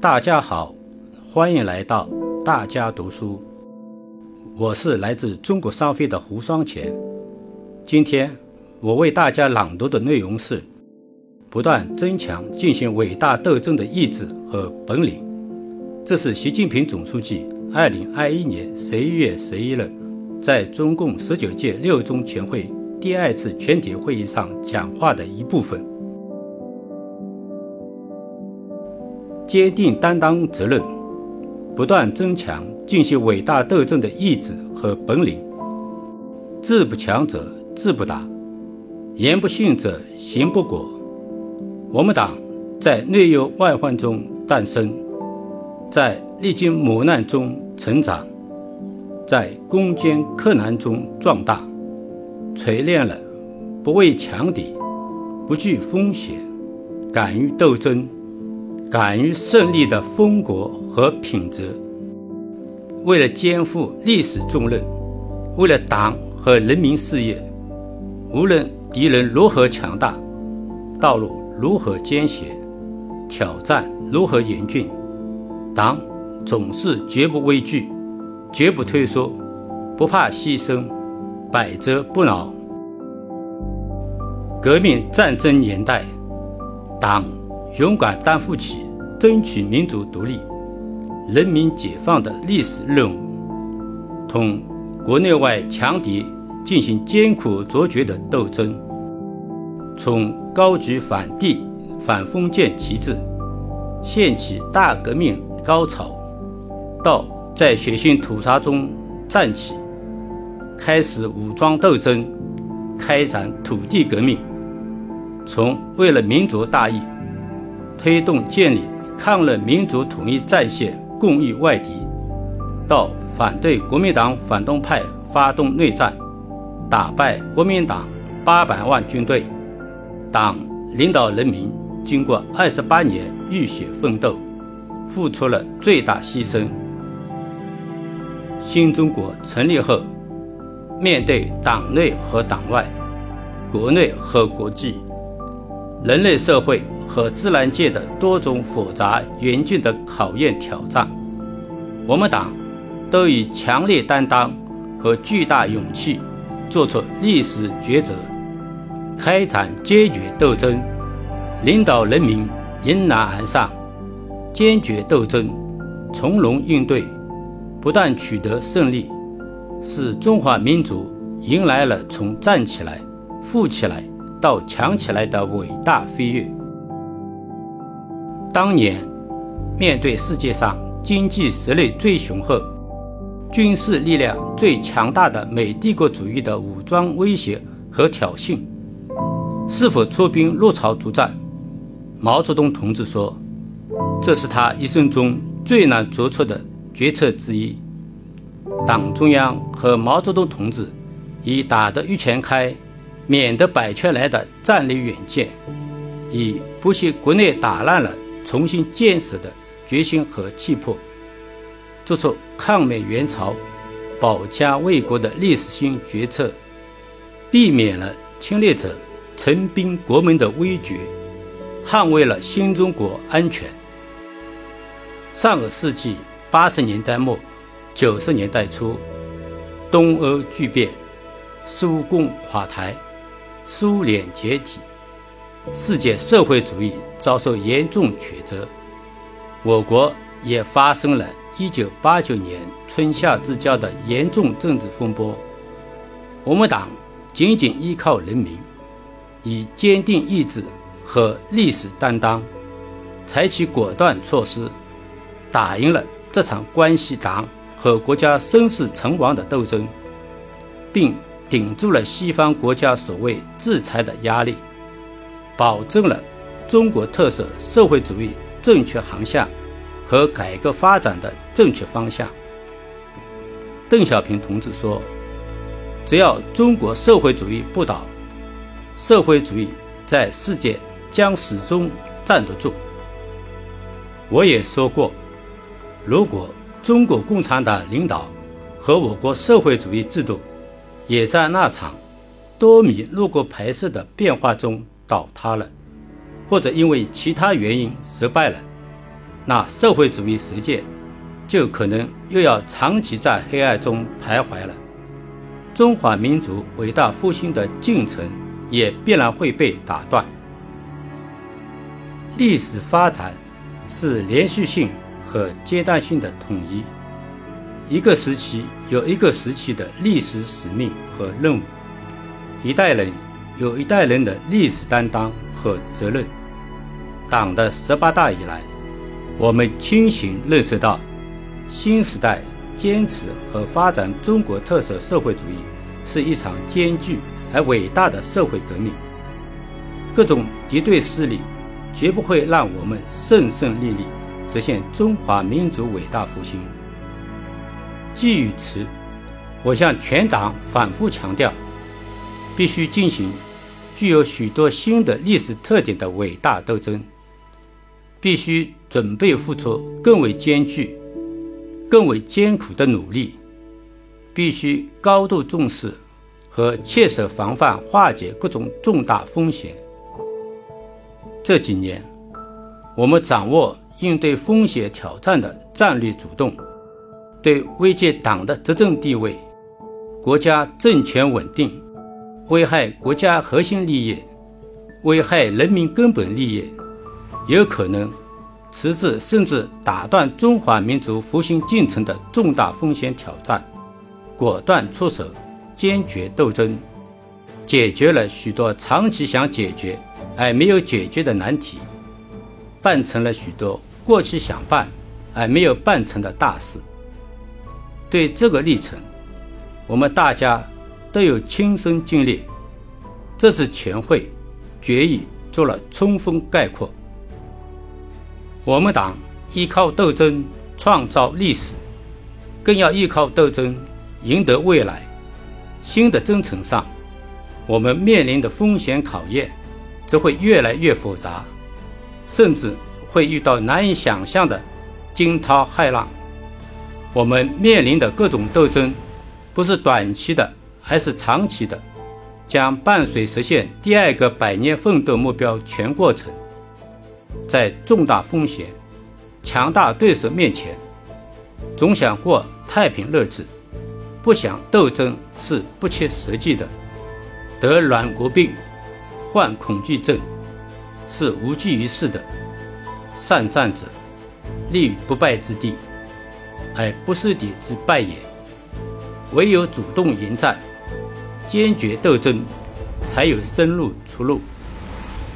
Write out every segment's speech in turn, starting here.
大家好，欢迎来到大家读书。我是来自中国商飞的胡双钱。今天我为大家朗读的内容是：不断增强进行伟大斗争的意志和本领。这是习近平总书记二零二一年十一月十一日在中共十九届六中全会第二次全体会议上讲话的一部分。坚定担当责任，不断增强进行伟大斗争的意志和本领。志不强者志不达，言不信者行不果。我们党在内忧外患中诞生，在历经磨难中成长，在攻坚克难中壮大，锤炼了不畏强敌、不惧风险、敢于斗争。敢于胜利的风格和品质，为了肩负历史重任，为了党和人民事业，无论敌人如何强大，道路如何艰险，挑战如何严峻，党总是绝不畏惧，绝不退缩，不怕牺牲，百折不挠。革命战争年代，党。勇敢担负起争取民族独立、人民解放的历史任务，同国内外强敌进行艰苦卓绝的斗争。从高举反帝反封建旗帜，掀起大革命高潮，到在血腥屠杀中站起，开始武装斗争，开展土地革命，从为了民族大义。推动建立抗日民族统一战线，共御外敌；到反对国民党反动派发动内战，打败国民党八百万军队，党领导人民经过二十八年浴血奋斗，付出了最大牺牲。新中国成立后，面对党内和党外、国内和国际、人类社会。和自然界的多种复杂严峻的考验挑战，我们党都以强烈担当和巨大勇气做出历史抉择，开展坚决斗争，领导人民迎难而上，坚决斗争，从容应对，不断取得胜利，使中华民族迎来了从站起来、富起来到强起来的伟大飞跃。当年，面对世界上经济实力最雄厚、军事力量最强大的美帝国主义的武装威胁和挑衅，是否出兵入朝作战？毛泽东同志说：“这是他一生中最难做出的决策之一。”党中央和毛泽东同志以“打得一拳开，免得百拳来”的战略远见，以不惜国内打烂了。重新建设的决心和气魄，做出抗美援朝、保家卫国的历史性决策，避免了侵略者陈兵国门的危局，捍卫了新中国安全。上个世纪八十年代末、九十年代初，东欧剧变，苏共垮台，苏联解体。世界社会主义遭受严重曲折，我国也发生了1989年春夏之交的严重政治风波。我们党紧紧依靠人民，以坚定意志和历史担当，采取果断措施，打赢了这场关系党和国家生死存亡的斗争，并顶住了西方国家所谓制裁的压力。保证了中国特色社会主义正确航向和改革发展的正确方向。邓小平同志说：“只要中国社会主义不倒，社会主义在世界将始终站得住。”我也说过，如果中国共产党领导和我国社会主义制度也在那场多米诺骨牌式的变化中，倒塌了，或者因为其他原因失败了，那社会主义实践就可能又要长期在黑暗中徘徊了。中华民族伟大复兴的进程也必然会被打断。历史发展是连续性和阶段性的统一，一个时期有一个时期的历史使命和任务，一代人有一代人的历史担当和责任。党的十八大以来，我们清醒认识到，新时代坚持和发展中国特色社会主义是一场艰巨而伟大的社会革命。各种敌对势力绝不会让我们顺顺利利实现中华民族伟大复兴。基于此，我向全党反复强调，必须进行具有许多新的历史特点的伟大斗争。必须准备付出更为艰巨、更为艰苦的努力，必须高度重视和切实防范化解各种重大风险。这几年，我们掌握应对风险挑战的战略主动，对危及党的执政地位、国家政权稳定、危害国家核心利益、危害人民根本利益。有可能迟滞甚至打断中华民族复兴进程的重大风险挑战，果断出手，坚决斗争，解决了许多长期想解决而没有解决的难题，办成了许多过去想办而没有办成的大事。对这个历程，我们大家都有亲身经历。这次全会决议做了充分概括。我们党依靠斗争创造历史，更要依靠斗争赢得未来。新的征程上，我们面临的风险考验则会越来越复杂，甚至会遇到难以想象的惊涛骇浪。我们面临的各种斗争，不是短期的，还是长期的，将伴随实现第二个百年奋斗目标全过程。在重大风险、强大对手面前，总想过太平日子，不想斗争是不切实际的。得软骨病、患恐惧症是无济于事的。善战者立于不败之地，而不是敌之败也。唯有主动迎战、坚决斗争，才有生路出路，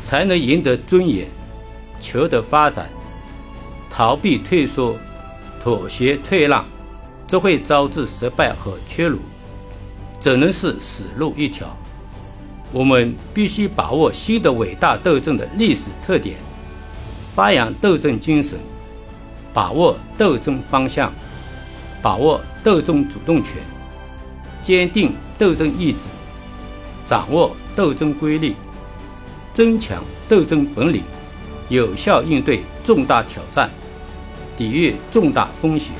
才能赢得尊严。求得发展，逃避退缩、妥协退让，则会招致失败和屈辱，只能是死路一条。我们必须把握新的伟大斗争的历史特点，发扬斗争精神，把握斗争方向，把握斗争主动权，坚定斗争意志，掌握斗争规律，增强斗争本领。有效应对重大挑战，抵御重大风险，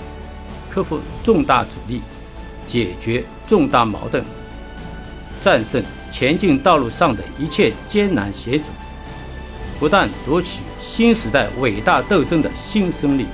克服重大阻力，解决重大矛盾，战胜前进道路上的一切艰难险阻，不断夺取新时代伟大斗争的新胜利。